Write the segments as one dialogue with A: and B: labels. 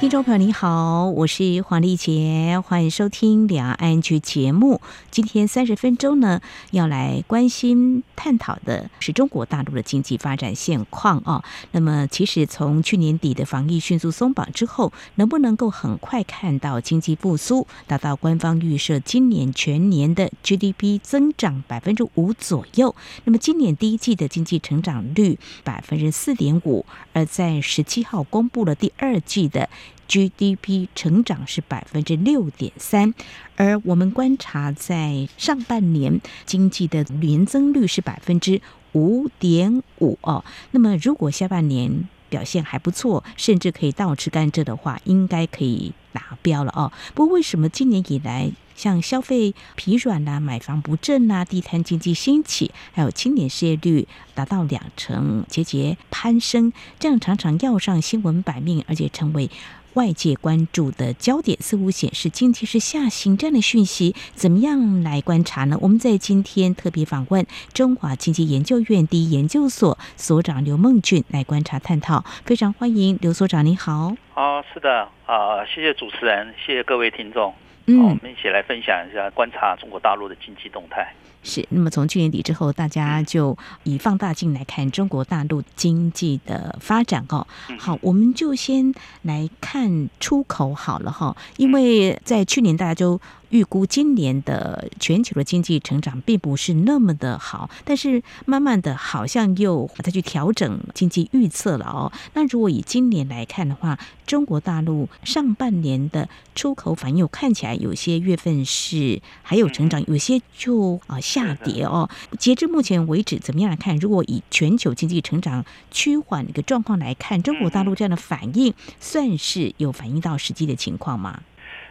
A: 听众朋友你好，我是黄丽杰，欢迎收听两岸 ING 节目。今天三十分钟呢，要来关心探讨的是中国大陆的经济发展现况啊。那么，其实从去年底的防疫迅速松绑之后，能不能够很快看到经济复苏，达到官方预设今年全年的 GDP 增长百分之五左右？那么，今年第一季的经济成长率百分之四点五，而在十七号公布了第二季的。GDP 成长是百分之六点三，而我们观察在上半年经济的年增率是百分之五点五哦。那么如果下半年表现还不错，甚至可以倒吃甘蔗的话，应该可以达标了哦。不过为什么今年以来像消费疲软呐、买房不振呐、地摊经济兴起，还有青年失业率达到两成节节攀升，这样常常要上新闻版面，而且成为。外界关注的焦点似乎显示经济是下行，这样的讯息怎么样来观察呢？我们在今天特别访问中华经济研究院第一研究所所长刘孟俊来观察探讨，非常欢迎刘所长，你好。
B: 啊，是的，啊，谢谢主持人，谢谢各位听众。
A: 嗯，
B: 我们一起来分享一下观察中国大陆的经济动态。
A: 是，那么从去年底之后，大家就以放大镜来看中国大陆经济的发展哦。好，我们就先来看出口好了哈，因为在去年大家就。预估今年的全球的经济成长并不是那么的好，但是慢慢的好像又再去调整经济预测了哦。那如果以今年来看的话，中国大陆上半年的出口反应看起来有些月份是还有成长，有些就啊下跌哦。截至目前为止，怎么样来看？如果以全球经济成长趋缓的一个状况来看，中国大陆这样的反应算是有反映到实际的情况吗？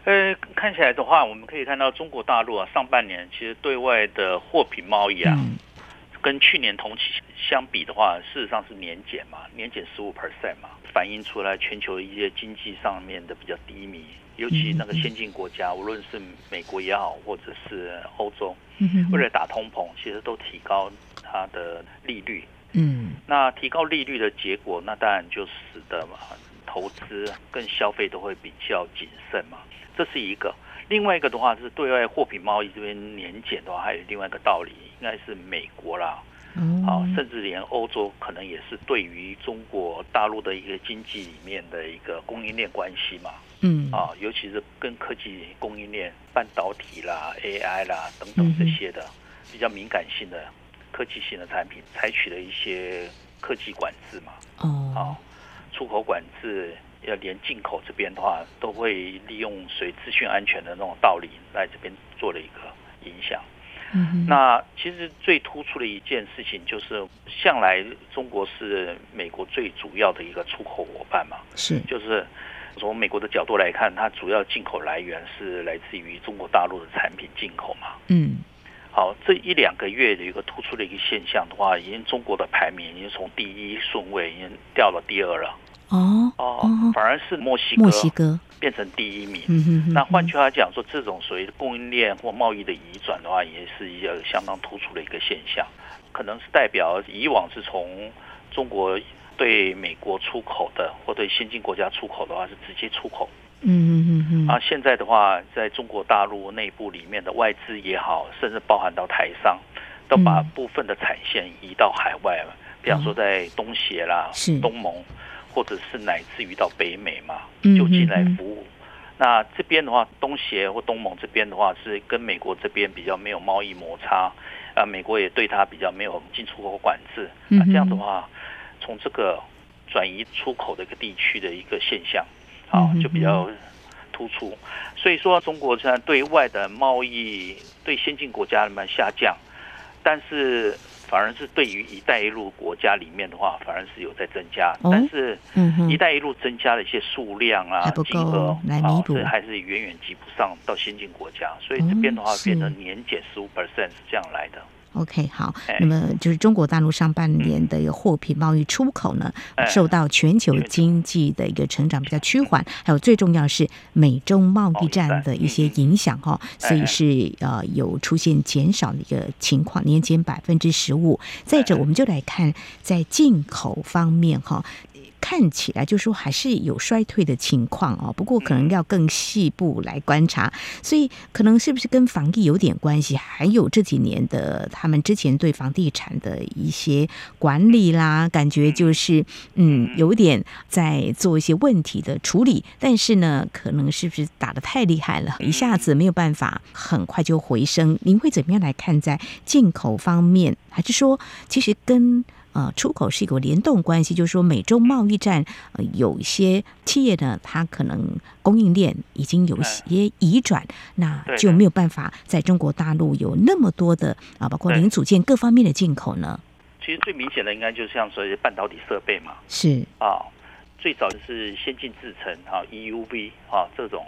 B: 呃，看起来的话，我们可以看到中国大陆啊，上半年其实对外的货品贸易啊，嗯、跟去年同期相比的话，事实上是年减嘛，年减十五 percent 嘛，反映出来全球一些经济上面的比较低迷，尤其那个先进国家，无论是美国也好，或者是欧洲，为了打通膨，其实都提高它的利率。嗯，那提高利率的结果，那当然就使得嘛，投资跟消费都会比较谨慎嘛。这是一个，另外一个的话是对外货品贸易这边年减的话，还有另外一个道理，应该是美国啦，好，甚至连欧洲可能也是对于中国大陆的一个经济里面的一个供应链关系嘛，嗯，啊，尤其是跟科技供应链、半导体啦、AI 啦等等这些的比较敏感性的科技性的产品，采取了一些科技管制嘛，哦，好，出口管制。要连进口这边的话，都会利用随资讯安全的那种道理来这边做了一个影响。嗯，那其实最突出的一件事情就是，向来中国是美国最主要的一个出口伙伴嘛，是，就是从美国的角度来看，它主要进口来源是来自于中国大陆的产品进口嘛。嗯，好，这一两个月的一个突出的一个现象的话，已经中国的排名已经从第一顺位已经掉了第二了。哦哦，反而是墨西哥，墨西哥变成第一名。嗯哼哼，那换句话讲说，这种所谓的供应链或贸易的移转的话，也是一个相当突出的一个现象。可能是代表以往是从中国对美国出口的，或对先进国家出口的话是直接出口。嗯嗯嗯嗯，啊，现在的话，在中国大陆内部里面的外资也好，甚至包含到台商，都把部分的产线移到海外了。比方说在东协啦，是东盟。或者是乃至于到北美嘛，就进来服务。那这边的话，东协或东盟这边的话，是跟美国这边比较没有贸易摩擦，啊，美国也对它比较没有进出口管制。那这样的话，从这个转移出口的一个地区的一个现象，啊，就比较突出。所以说，中国现在对外的贸易对先进国家里面下降，但是。反而是对于“一带一路”国家里面的话，反而是有在增加，哦、但是“一带一路”增加的一些数量啊、金额啊，这还是远远及不上到先进国家，所以这边的话变成年减十五 percent 是这样来的。
A: OK，好，那么就是中国大陆上半年的一个货品贸易出口呢，受到全球经济的一个成长比较趋缓，还有最重要是美中贸易战的一些影响哈，所以是呃有出现减少的一个情况，年减百分之十五。再者，我们就来看在进口方面哈。看起来就是说还是有衰退的情况哦，不过可能要更细部来观察，所以可能是不是跟防疫有点关系？还有这几年的他们之前对房地产的一些管理啦，感觉就是嗯有点在做一些问题的处理，但是呢，可能是不是打得太厉害了，一下子没有办法很快就回升？您会怎么样来看在进口方面？还是说其实跟？呃，出口是一个联动关系，就是说美中贸易战，呃，有一些企业呢，它可能供应链已经有一些移转，那就没有办法在中国大陆有那么多的啊，包括零组件各方面的进口呢。
B: 其实最明显的应该就是像所谓半导体设备嘛，
A: 是
B: 啊，最早就是先进制程啊，EUV 啊这种。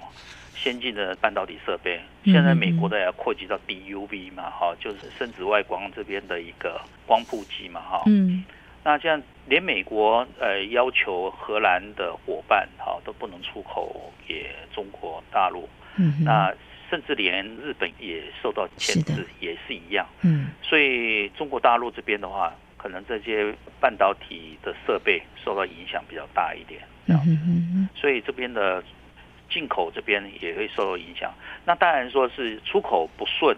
B: 先进的半导体设备，现在美国的也要扩及到 DUV 嘛，哈，就是深紫外光这边的一个光谱机嘛，哈。嗯。那这样连美国呃要求荷兰的伙伴哈都不能出口给中国大陆。嗯。那甚至连日本也受到牵制，也是一样。嗯。所以中国大陆这边的话，可能这些半导体的设备受到影响比较大一点。嗯嗯。所以这边的。进口这边也会受到影响，那当然说是出口不顺，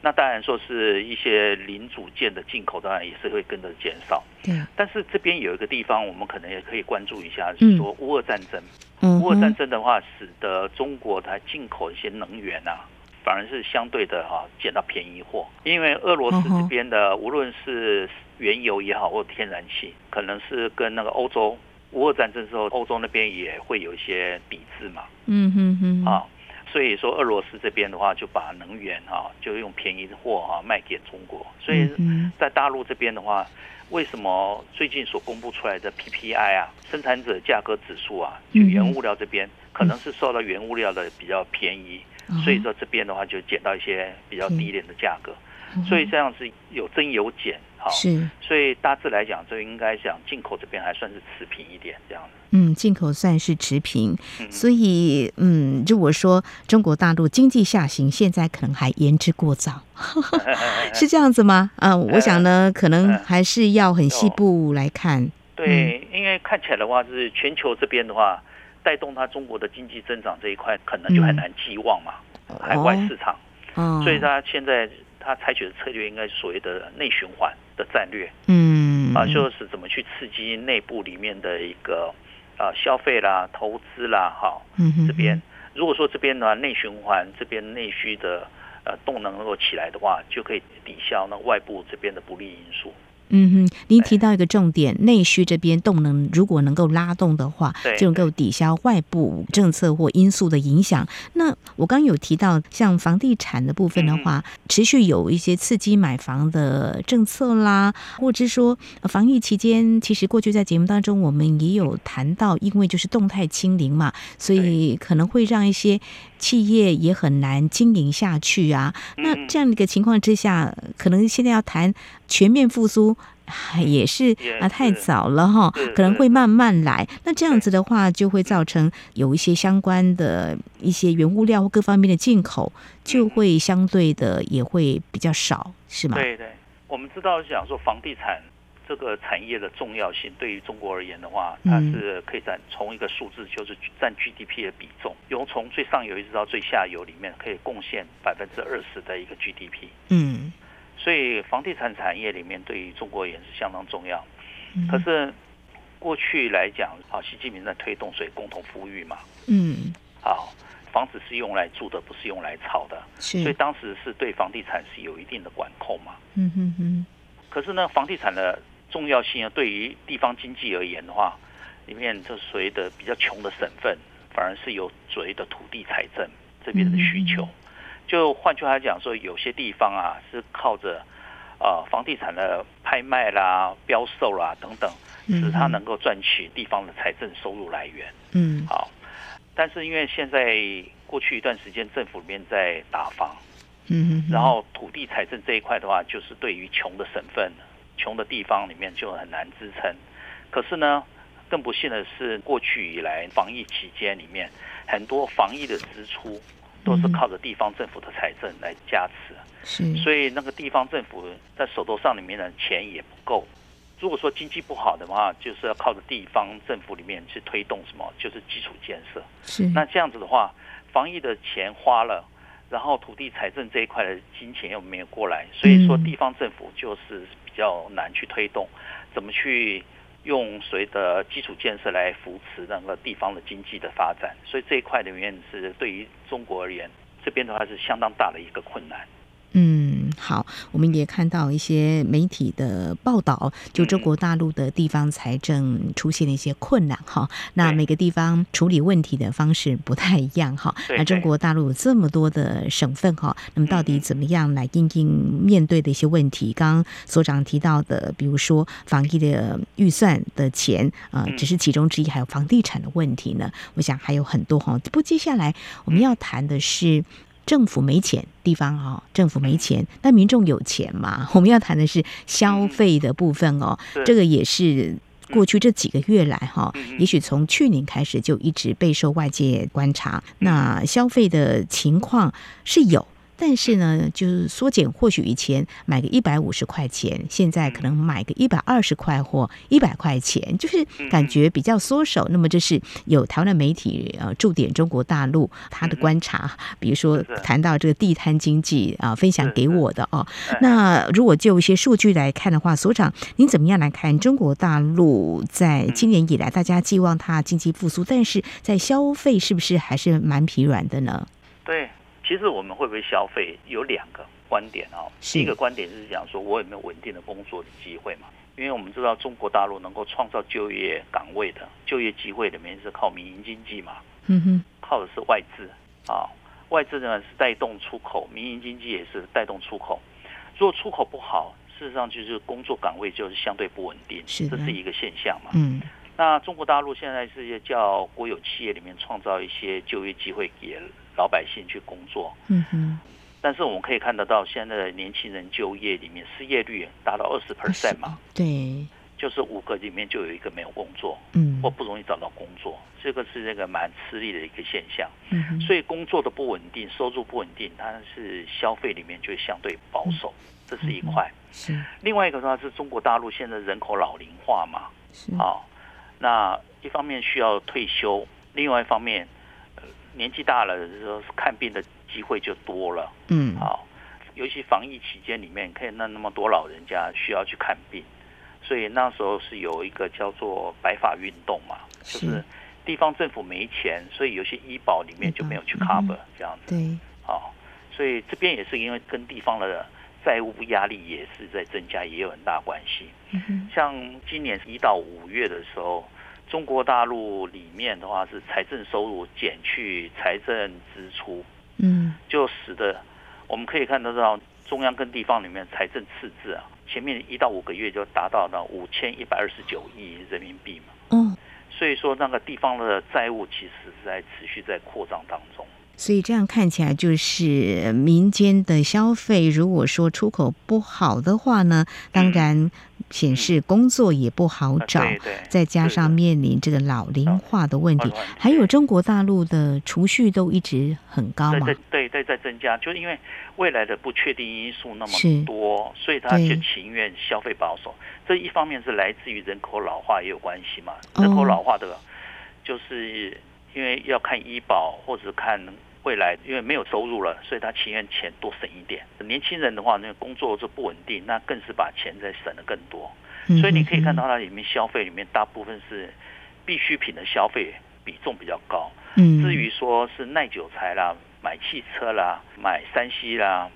B: 那当然说是一些零组件的进口，当然也是会跟着减少。对。但是这边有一个地方，我们可能也可以关注一下，就是说乌俄战争。嗯。乌俄战争的话，使得中国它进口一些能源啊，反而是相对的哈捡到便宜货，因为俄罗斯这边的无论是原油也好，或天然气，可能是跟那个欧洲。乌俄战争之后，欧洲那边也会有一些抵制嘛，嗯哼哼，啊，所以说俄罗斯这边的话，就把能源啊，就用便宜的货啊卖给中国。所以在大陆这边的话，为什么最近所公布出来的 PPI 啊，生产者价格指数啊，就原物料这边可能是受到原物料的比较便宜，所以说这边的话就捡到一些比较低廉的价格。所以这样是有增有减。好，是，所以大致来讲，就应该讲进口这边还算是持平一点，这样。
A: 嗯，进口算是持平，所以嗯，如果说中国大陆经济下行，现在可能还言之过早，是这样子吗？啊，我想呢，可能还是要很细部来看。
B: 对，因为看起来的话，是全球这边的话，带动它中国的经济增长这一块，可能就很难寄望嘛，海外市场，所以它现在。他采取的策略应该是所谓的内循环的战略，嗯，啊，就是怎么去刺激内部里面的一个啊消费啦、投资啦，哈，嗯，这边。如果说这边的话内循环这边内需的呃动能能够起来的话，就可以抵消那外部这边的不利因素。
A: 嗯哼，您提到一个重点，内需这边动能如果能够拉动的话，就能够抵消外部政策或因素的影响。那我刚刚有提到，像房地产的部分的话，持续有一些刺激买房的政策啦，或者是说防疫期间，其实过去在节目当中我们也有谈到，因为就是动态清零嘛，所以可能会让一些企业也很难经营下去啊。那这样的一个情况之下，可能现在要谈全面复苏。也是啊，太早了哈，可能会慢慢来。那这样子的话，就会造成有一些相关的一些原物料或各方面的进口，就会相对的也会比较少，是吗？
B: 对对，我们知道讲说房地产这个产业的重要性，对于中国而言的话，它是可以占从一个数字，就是占 GDP 的比重，由从最上游一直到最下游里面，可以贡献百分之二十的一个 GDP。嗯。所以房地产产业里面对于中国也是相当重要。可是过去来讲，啊，习近平在推动所以共同富裕嘛。嗯。好，房子是用来住的，不是用来炒的。是。所以当时是对房地产是有一定的管控嘛。嗯哼哼。可是呢，房地产的重要性啊，对于地方经济而言的话，里面就所谓的比较穷的省份，反而是有所谓的土地财政这边的需求。就换句话讲说，有些地方啊是靠着，呃，房地产的拍卖啦、标售啦等等，使它能够赚取地方的财政收入来源。嗯，好。但是因为现在过去一段时间政府里面在打房，
A: 嗯，
B: 然后土地财政这一块的话，就是对于穷的省份、穷的地方里面就很难支撑。可是呢，更不幸的是，过去以来防疫期间里面，很多防疫的支出都是靠着地方政府的财政来加持。
A: 是，
B: 所以那个地方政府在手头上里面的钱也不够。如果说经济不好的话，就是要靠着地方政府里面去推动什么，就是基础建设。
A: 是，
B: 那这样子的话，防疫的钱花了，然后土地财政这一块的金钱又没有过来，所以说地方政府就是比较难去推动，怎么去用谁的基础建设来扶持那个地方的经济的发展。所以这一块里面是对于中国而言，这边的话是相当大的一个困难。
A: 嗯，好，我们也看到一些媒体的报道，就中国大陆的地方财政出现了一些困难哈。那每个地方处理问题的方式不太一样哈。那中国大陆有这么多的省份哈，那么到底怎么样来应应面对的一些问题？刚刚所长提到的，比如说防疫的预算的钱啊，只是其中之一，还有房地产的问题呢。我想还有很多哈。不过接下来我们要谈的是。政府没钱，地方哦，政府没钱，那民众有钱嘛？我们要谈的是消费的部分哦，这个也是过去这几个月来哈，也许从去年开始就一直备受外界观察，那消费的情况是有。但是呢，就是缩减，或许以前买个一百五十块钱，现在可能买个一百二十块或一百块钱，就是感觉比较缩手。那么这是有台湾的媒体呃驻点中国大陆他的观察，比如说谈到这个地摊经济啊，分享给我的哦。那如果就一些数据来看的话，所长您怎么样来看中国大陆在今年以来，大家寄望它经济复苏，但是在消费是不是还是蛮疲软的呢？
B: 对。其实我们会不会消费有两个观点哦。第一个观点是讲说，我有没有稳定的工作的机会嘛？因为我们知道中国大陆能够创造就业岗位的就业机会里面是靠民营经济嘛，嗯哼，靠的是外资啊，外资呢是带动出口，民营经济也是带动出口。如果出口不好，事实上就是工作岗位就是相对不稳定，是这是一个现象嘛。嗯，那中国大陆现在是叫国有企业里面创造一些就业机会给老百姓去工作，嗯哼，但是我们可以看得到，现在的年轻人就业里面失业率达到二十 percent 嘛，
A: 对，
B: 就是五个里面就有一个没有工作，嗯，或不容易找到工作，这个是那个蛮吃力的一个现象，嗯，所以工作的不稳定，收入不稳定，它是消费里面就相对保守，这是一块，是，另外一个的话是中国大陆现在人口老龄化嘛，是，好，那一方面需要退休，另外一方面。年纪大了的时候，看病的机会就多了。嗯，好，尤其防疫期间里面，可以那那么多老人家需要去看病，所以那时候是有一个叫做“白发运动”嘛，就是地方政府没钱，所以有些医保里面就没有去 cover 这样子。对，好，所以这边也是因为跟地方的债务压力也是在增加，也有很大关系。嗯，像今年一到五月的时候。中国大陆里面的话是财政收入减去财政支出，嗯，就使得我们可以看得到中央跟地方里面财政赤字啊，前面一到五个月就达到了五千一百二十九亿人民币嘛，嗯，所以说那个地方的债务其实是在持续在扩张当中。
A: 所以这样看起来，就是民间的消费，如果说出口不好的话呢，当然显示工作也不好找。再加上面临这个老龄化的问题，还有中国大陆的储蓄都一直很高嘛？
B: 对对，在增加，就是因为未来的不确定因素那么多，所以他就情愿消费保守。这一方面是来自于人口老化也有关系嘛？人口老化的，就是。因为要看医保或者看未来，因为没有收入了，所以他情愿钱多省一点。年轻人的话，那个工作就不稳定，那更是把钱再省的更多。所以你可以看到它里面消费里面大部分是必需品的消费比重比较高。嗯至于说是耐久材啦、买汽车啦、买三 C 啦、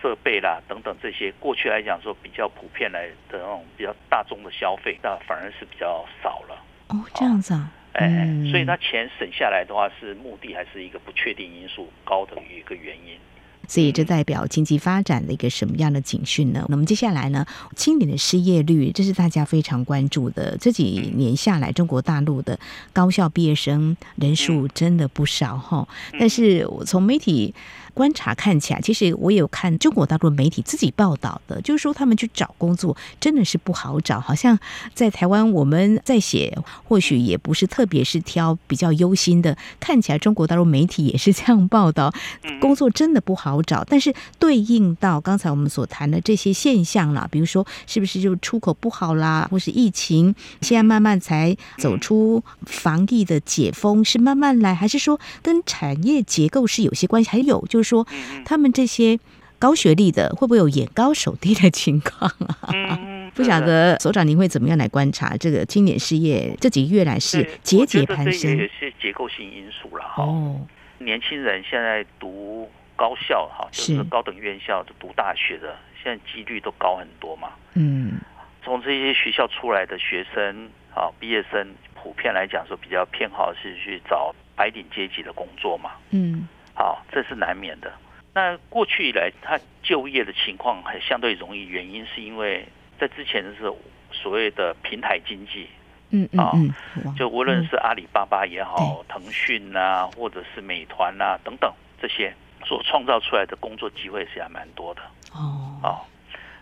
B: 设备啦等等这些，过去来讲说比较普遍来的那种比较大众的消费，那反而是比较少了。
A: 哦，这样子啊。
B: 哎，所以他钱省下来的话，是目的还是一个不确定因素高的一个原因？
A: 所以这代表经济发展的一个什么样的警讯呢？那么接下来呢，青年的失业率，这是大家非常关注的。这几年下来，中国大陆的高校毕业生人数真的不少哈。但是我从媒体观察看起来，其实我有看中国大陆媒体自己报道的，就是说他们去找工作真的是不好找。好像在台湾我们在写，或许也不是特别是挑比较忧心的。看起来中国大陆媒体也是这样报道，工作真的不好找。但是对应到刚才我们所谈的这些现象啦，比如说是不是就出口不好啦，或是疫情现在慢慢才走出防疫的解封，是慢慢来，还是说跟产业结构是有些关系？还有就是。说他们这些高学历的会不会有眼高手低的情况啊？嗯、不晓得所长您会怎么样来观察这个青年失业这几个月来是节节攀升？
B: 也是结构性因素了哈。哦，年轻人现在读高校哈，就是高等院校的读大学的，现在几率都高很多嘛。嗯，从这些学校出来的学生啊，毕业生普遍来讲说比较偏好是去找白领阶级的工作嘛。嗯。好，这是难免的。那过去以来，他就业的情况还相对容易，原因是因为在之前的时候，所谓的平台经济，嗯嗯嗯，就无论是阿里巴巴也好，腾讯啊，或者是美团啊等等这些所创造出来的工作机会是还蛮多的。哦，哦，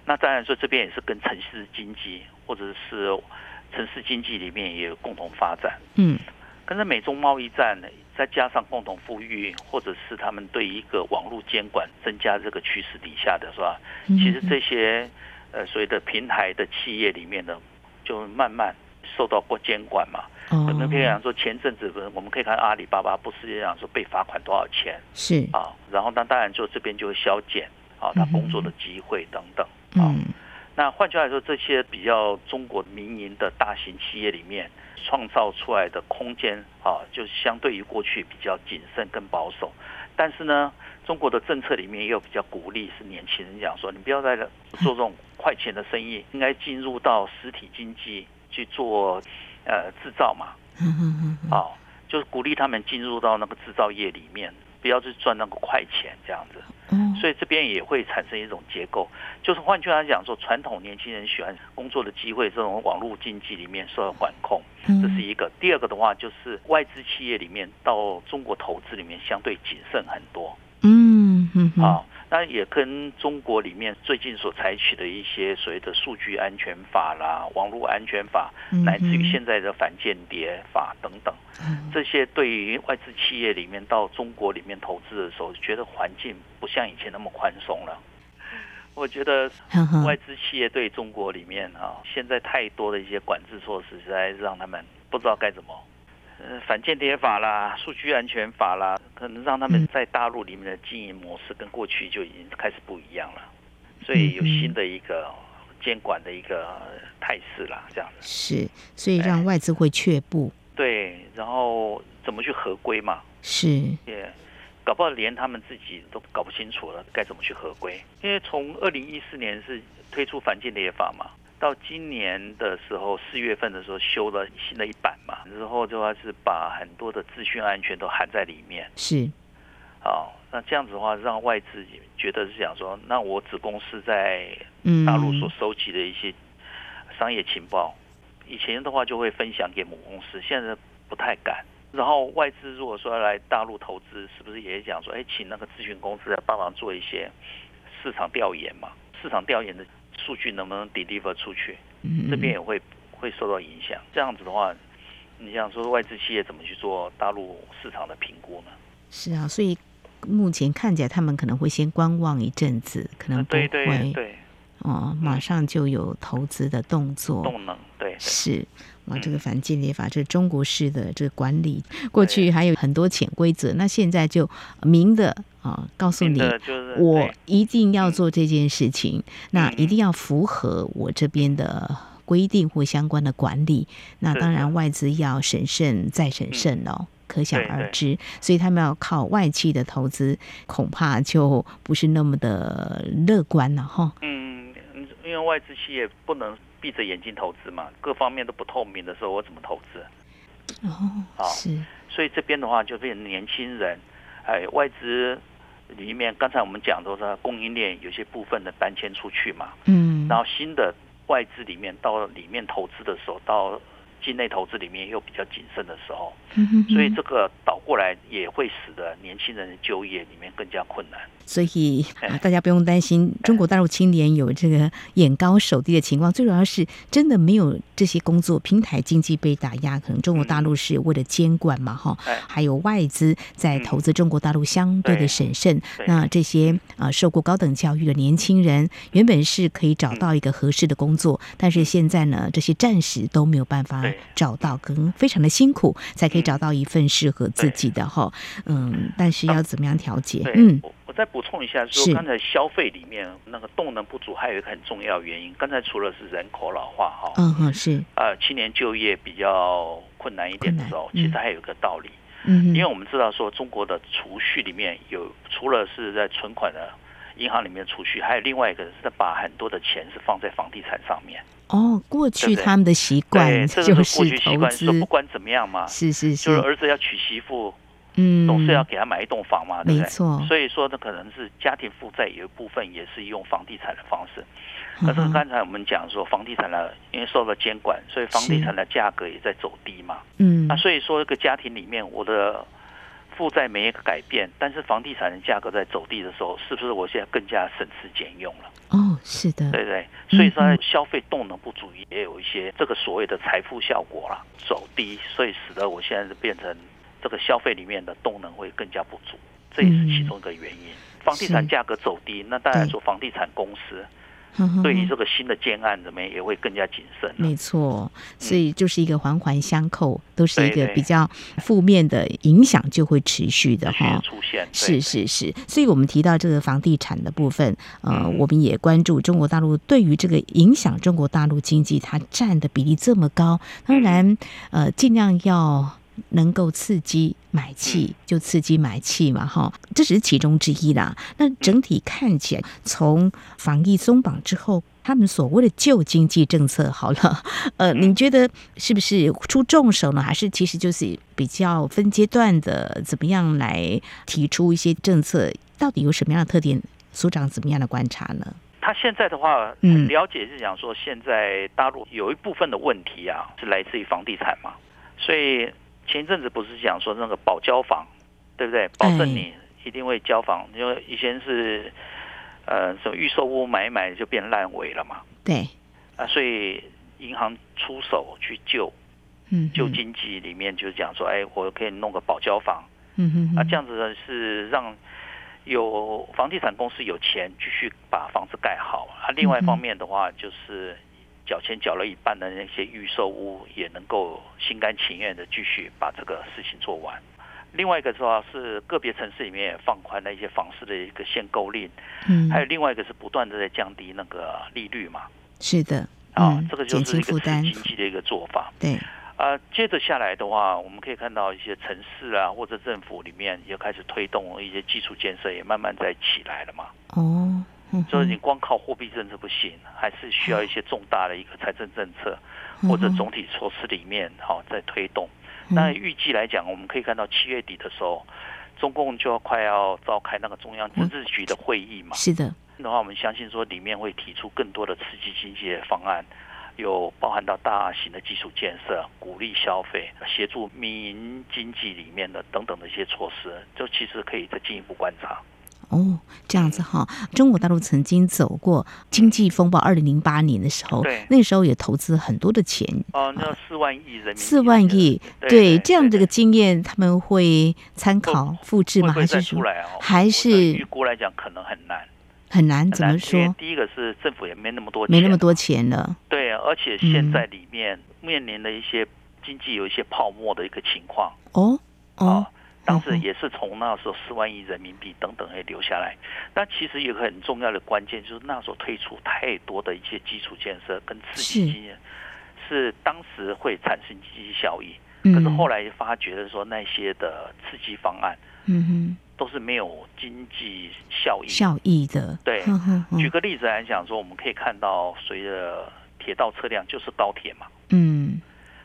B: 那当然说这边也是跟城市经济或者是城市经济里面也有共同发展。嗯，跟着美中贸易战呢。再加上共同富裕，或者是他们对一个网络监管增加这个趋势底下的是吧？其实这些呃所谓的平台的企业里面呢，就慢慢受到过监管嘛。可能可以讲说，前阵子我们可以看阿里巴巴不是讲说被罚款多少钱？是啊，然后那当然就这边就会削减啊，他工作的机会等等啊。那换句话来说，这些比较中国民营的大型企业里面。创造出来的空间啊，就相对于过去比较谨慎跟保守。但是呢，中国的政策里面也有比较鼓励，是年轻人讲说，你不要再做这种快钱的生意，应该进入到实体经济去做呃制造嘛。啊，就是鼓励他们进入到那个制造业里面。不要去赚那个快钱这样子，所以这边也会产生一种结构，就是换句话讲说，传统年轻人喜欢工作的机会，这种网络经济里面受到管控，这是一个。第二个的话，就是外资企业里面到中国投资里面相对谨慎很多。嗯嗯，好。那也跟中国里面最近所采取的一些所谓的数据安全法啦、网络安全法，乃至于现在的反间谍法等等，这些对于外资企业里面到中国里面投资的时候，觉得环境不像以前那么宽松了。我觉得外资企业对中国里面啊，现在太多的一些管制措施，实在是让他们不知道该怎么。呃，反间谍法啦，数据安全法啦，可能让他们在大陆里面的经营模式跟过去就已经开始不一样了，所以有新的一个监管的一个态势啦，这样子。
A: 是，所以让外资会却步。
B: 对，然后怎么去合规嘛？
A: 是，
B: 也搞不好连他们自己都搞不清楚了该怎么去合规，因为从二零一四年是推出反间谍法嘛。到今年的时候，四月份的时候修了新的一版嘛，之后的话是把很多的资讯安全都含在里面。
A: 是，
B: 好，那这样子的话，让外资觉得是想说，那我子公司在大陆所收集的一些商业情报，以前的话就会分享给母公司，现在不太敢。然后外资如果说要来大陆投资，是不是也想说，哎，请那个咨询公司来帮忙做一些市场调研嘛？市场调研的。数据能不能 deliver 出去？这边也会会受到影响。这样子的话，你想说外资企业怎么去做大陆市场的评估呢？
A: 是啊，所以目前看起来他们可能会先观望一阵子，可能不会
B: 对对对
A: 哦，马上就有投资的动作。
B: 动能对，对
A: 是哇，这个反间谍法，这是中国式的这个管理，过去还有很多潜规则，那现在就明的。啊，告诉你，我一定要做这件事情，那一定要符合我这边的规定或相关的管理。那当然，外资要审慎再审慎哦，可想而知。所以他们要靠外企的投资，恐怕就不是那么的乐观了哈。
B: 嗯，因为外资企业不能闭着眼睛投资嘛，各方面都不透明的时候，我怎么投资？
A: 哦，是。
B: 所以这边的话，就变成年轻人，哎，外资。里面，刚才我们讲都是供应链有些部分的搬迁出去嘛，
A: 嗯，
B: 然后新的外资里面到里面投资的时候，到境内投资里面又比较谨慎的时候，所以这个倒过来也会使得年轻人的就业里面更加困难。
A: 所以啊，大家不用担心中国大陆青年有这个眼高手低的情况，最主要是真的没有这些工作，平台经济被打压，可能中国大陆是为了监管嘛，哈，还有外资在投资中国大陆相对的审慎。那这些啊受过高等教育的年轻人，原本是可以找到一个合适的工作，但是现在呢，这些暂时都没有办法找到，可能非常的辛苦才可以找到一份适合自己的哈。嗯，但是要怎么样调节？嗯。
B: 我再补充一下，说刚才消费里面那个动能不足，还有一个很重要原因。刚才除了是人口老化哈，
A: 嗯嗯是，
B: 呃，青年就业比较困难一点的时候，其实还有一个道理，
A: 嗯，
B: 因为我们知道说中国的储蓄里面有除了是在存款的银行里面储蓄，还有另外一个是把很多的钱是放在房地产上面。
A: 哦，过去他们的习惯就是
B: 过去习惯说不管怎么样嘛，
A: 是是是，
B: 就是儿子要娶媳妇。
A: 嗯，
B: 总是要给他买一栋房嘛，对不对？
A: 没错。
B: 所以说，这可能是家庭负债有一部分也是用房地产的方式。可是刚才我们讲说，房地产呢，因为受到监管，所以房地产的价格也在走低嘛。
A: 嗯。
B: 那所以说，一个家庭里面，我的负债没改变，但是房地产的价格在走低的时候，是不是我现在更加省吃俭用了？
A: 哦，是的。
B: 对对。所以说，消费动能不足，也有一些这个所谓的财富效果啦，走低，所以使得我现在是变成。这个消费里面的动能会更加不足，这也是其中一个原因。房地产价格走低，那当然说房地产公司对于这个新的建案怎么样也会更加谨慎。
A: 没错，所以就是一个环环相扣，都是一个比较负面的影响就会持续的哈
B: 出现。
A: 是是是，所以我们提到这个房地产的部分，呃，我们也关注中国大陆对于这个影响中国大陆经济，它占的比例这么高，当然呃，尽量要。能够刺激买气就刺激买气嘛，哈，这只是其中之一啦。那整体看起来，从防疫松绑之后，他们所谓的旧经济政策，好了，呃，你觉得是不是出重手呢？还是其实就是比较分阶段的，怎么样来提出一些政策？到底有什么样的特点？所长怎么样的观察呢？
B: 他现在的话，很了解是讲说，现在大陆有一部分的问题啊，是来自于房地产嘛，所以。前一阵子不是讲说那个保交房，对不对？保证你一定会交房，因为以前是呃什么预售屋买一买就变烂尾了嘛。
A: 对。
B: 啊，所以银行出手去救，
A: 嗯，
B: 救经济里面就是讲说，哎，我可以弄个保交房，
A: 嗯哼，
B: 啊，这样子呢是让有房地产公司有钱继续把房子盖好。啊，另外一方面的话就是。缴钱缴了一半的那些预售屋也能够心甘情愿的继续把这个事情做完。另外一个的话是个别城市里面也放宽了一些房市的一个限购令，
A: 嗯，
B: 还有另外一个是不断的在降低那个利率嘛。
A: 是的，
B: 啊、嗯，这个就是一个经济的一个做法。
A: 对，
B: 啊、呃，接着下来的话，我们可以看到一些城市啊或者政府里面也开始推动一些基础建设，也慢慢在起来了嘛。
A: 哦。
B: 就是你光靠货币政策不行，还是需要一些重大的一个财政政策或者总体措施里面好在推动。那预计来讲，我们可以看到七月底的时候，中共就要快要召开那个中央政治局的会议嘛。
A: 是的。
B: 的话，我们相信说里面会提出更多的刺激经济的方案，有包含到大型的基础建设、鼓励消费、协助民营经济里面的等等的一些措施，就其实可以再进一步观察。
A: 哦，这样子哈，中国大陆曾经走过经济风暴，二零零八年的时候，
B: 对，
A: 那时候也投资很多的钱
B: 哦，那四万亿人民币，
A: 四万亿，对，这样这个经验他们会参考复制吗？还是说，还是
B: 预估来讲可能很难，
A: 很难？怎么说？
B: 第一个是政府也没那么多钱，
A: 没那么多钱了，
B: 对，而且现在里面面临的一些经济有一些泡沫的一个情况，
A: 哦哦。
B: 当时也是从那时候四万亿人民币等等也留下来，那其实有个很重要的关键就是那时候推出太多的一些基础建设跟刺激经验，是当时会产生经济效益，可是后来发觉的说那些的刺激方案，
A: 嗯哼，
B: 都是没有经济效益。
A: 效益的。
B: 对，举个例子来讲说，我们可以看到随着铁道车辆就是高铁嘛，
A: 嗯，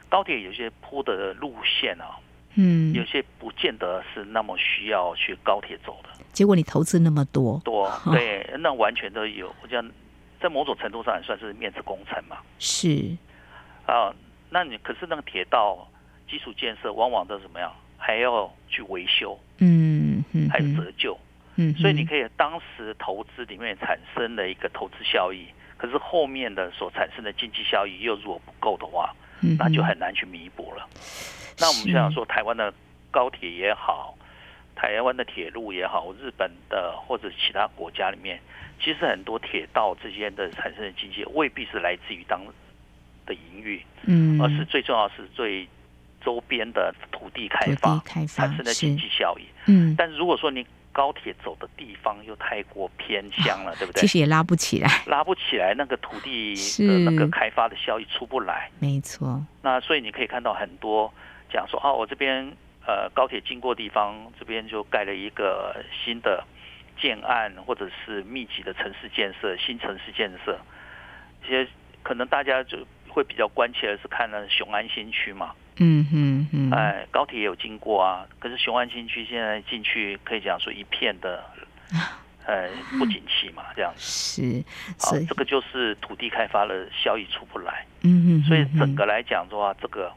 B: 高铁有些铺的路线啊。
A: 嗯，
B: 有些不见得是那么需要去高铁走的。
A: 结果你投资那么多，
B: 多对，那完全都有，我讲在某种程度上也算是面子工程嘛。
A: 是
B: 啊，那你可是那个铁道基础建设往往都怎么样？还要去维修，
A: 嗯，
B: 还有折旧，
A: 嗯，
B: 所以你可以当时投资里面产生了一个投资效益，可是后面的所产生的经济效益又如果不够的话，那就很难去弥补了。那我们就想说，台湾的高铁也好，台湾的铁路也好，日本的或者其他国家里面，其实很多铁道之间的产生的经济未必是来自于当的营运，
A: 嗯，
B: 而是最重要是最。周边的土地开发产生的经济效益，
A: 嗯，
B: 但是如果说你高铁走的地方又太过偏乡了，对不对？
A: 其实也拉不起来，
B: 拉不起来，那个土地的那个开发的效益出不来，
A: 没错。
B: 那所以你可以看到很多讲说，啊，我这边呃高铁经过地方，这边就盖了一个新的建案，或者是密集的城市建设，新城市建设，一些可能大家就会比较关切的是看了雄安新区嘛。
A: 嗯嗯嗯，
B: 哎，高铁也有经过啊，可是雄安新区现在进去可以讲说一片的，呃，不景气嘛，这样
A: 是，
B: 好，这个就是土地开发的效益出不来，
A: 嗯嗯，
B: 所以整个来讲的话，这个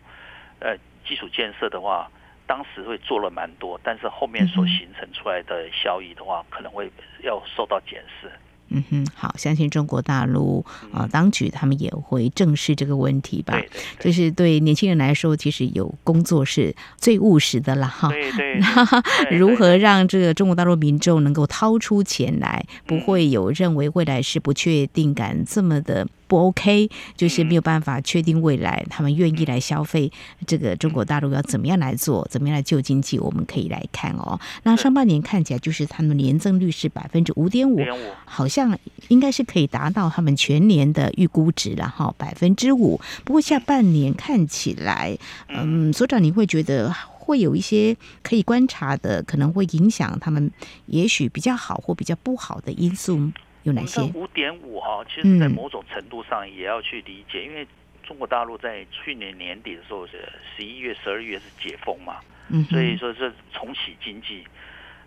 B: 呃基础建设的话，当时会做了蛮多，但是后面所形成出来的效益的话，可能会要受到检视。
A: 嗯哼，好，相信中国大陆啊、呃，当局他们也会正视这个问题吧。
B: 对，对，
A: 对，就是对年轻人来说，其实有工作是最务实的了哈。
B: 对对。
A: 如何让这个中国大陆民众能够掏出钱来，不会有认为未来是不确定感这么的不 OK，就是没有办法确定未来他们愿意来消费这个中国大陆要怎么样来做，怎么样来救经济，我们可以来看哦。那上半年看起来就是他们年增率是百分之五点五，好像。应该是可以达到他们全年的预估值了哈，百分之五。不过下半年看起来，嗯，所长，你会觉得会有一些可以观察的，可能会影响他们，也许比较好或比较不好的因素有哪些？
B: 五点五哈，其实，在某种程度上也要去理解，因为中国大陆在去年年底的时候是十一月、十二月是解封嘛，嗯，所以说是重启经济，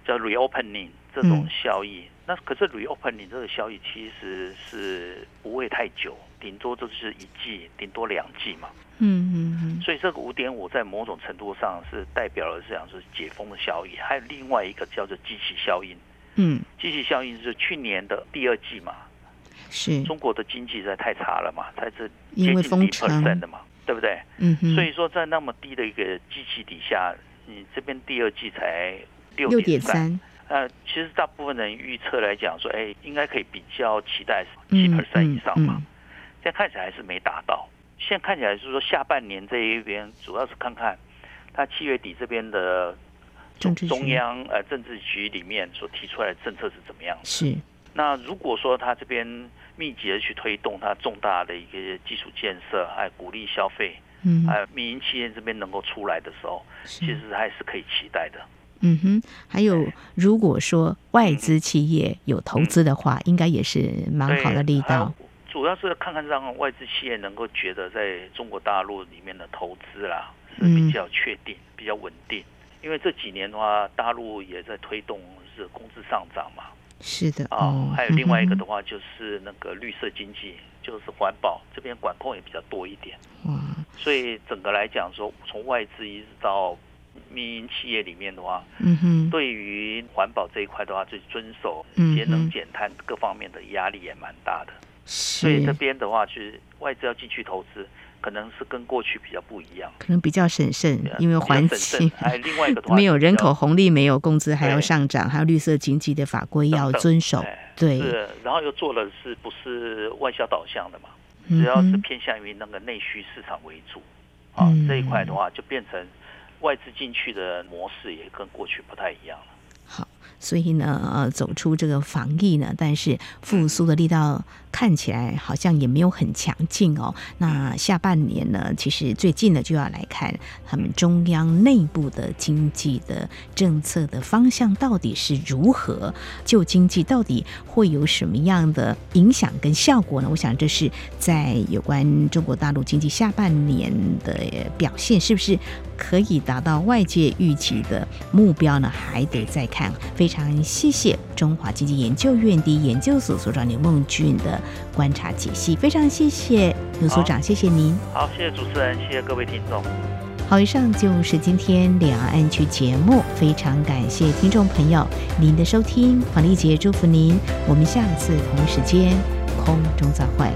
B: 叫 reopening 这种效益。那可是 reopening 这个效益其实是不会太久，顶多就是一季，顶多两季嘛。
A: 嗯嗯嗯。所
B: 以这个五点五在某种程度上是代表了这样是解封的效益，还有另外一个叫做机器效应。
A: 嗯。
B: 机器效应是去年的第二季嘛。
A: 是。
B: 中国的经济实在太差了嘛，才是接近一 percent 的嘛，对不对？
A: 嗯嗯。
B: 所以说在那么低的一个机器底下，你这边第二季才六点三。呃，其实大部分人预测来讲说，哎，应该可以比较期待七 percent 以上嘛。现在看起来还是没达到。现在看起来是说下半年这一边主要是看看他七月底这边的中中央呃政治局里面所提出来的政策是怎么样的。
A: 是。
B: 那如果说他这边密集的去推动他重大的一个基础建设，还鼓励消费，嗯，还有民营企业这边能够出来的时候，其实还是可以期待的。
A: 嗯哼，还有，如果说外资企业有投资的话，嗯、应该也是蛮好的力道。
B: 主要是看看让外资企业能够觉得在中国大陆里面的投资啦是比较确定、嗯、比较稳定。因为这几年的话，大陆也在推动是工资上涨嘛。
A: 是的。
B: 啊、哦，还有另外一个的话，就是那个绿色经济，就是环保这边管控也比较多一点。
A: 哇。
B: 所以整个来讲说，从外资一直到。民营企业里面的话，
A: 嗯哼，
B: 对于环保这一块的话，就遵守节能减碳各方面的压力也蛮大的。所以这边的话，就是外资要进去投资，可能是跟过去比较不一样，
A: 可能比较审慎，因为环境。
B: 还有另外一个的话，
A: 没有人口红利，没有工资还要上涨，还有绿色经济的法规要遵守。对，
B: 是，然后又做了是不是外销导向的嘛？主要是偏向于那个内需市场为主。啊，这一块的话就变成。外资进去的模式也跟过去不太一样了。
A: 所以呢，呃，走出这个防疫呢，但是复苏的力道看起来好像也没有很强劲哦。那下半年呢，其实最近呢就要来看他们中央内部的经济的政策的方向到底是如何，就经济到底会有什么样的影响跟效果呢？我想这是在有关中国大陆经济下半年的表现是不是可以达到外界预期的目标呢？还得再看。非常谢谢中华经济研究院第研究所所长刘梦俊的观察解析，非常谢谢刘所长，谢谢您。
B: 好，谢谢主持人，谢谢各位听众。
A: 好，以上就是今天两岸区节目，非常感谢听众朋友您的收听，黄丽杰祝福您，我们下次同一时间空中再会。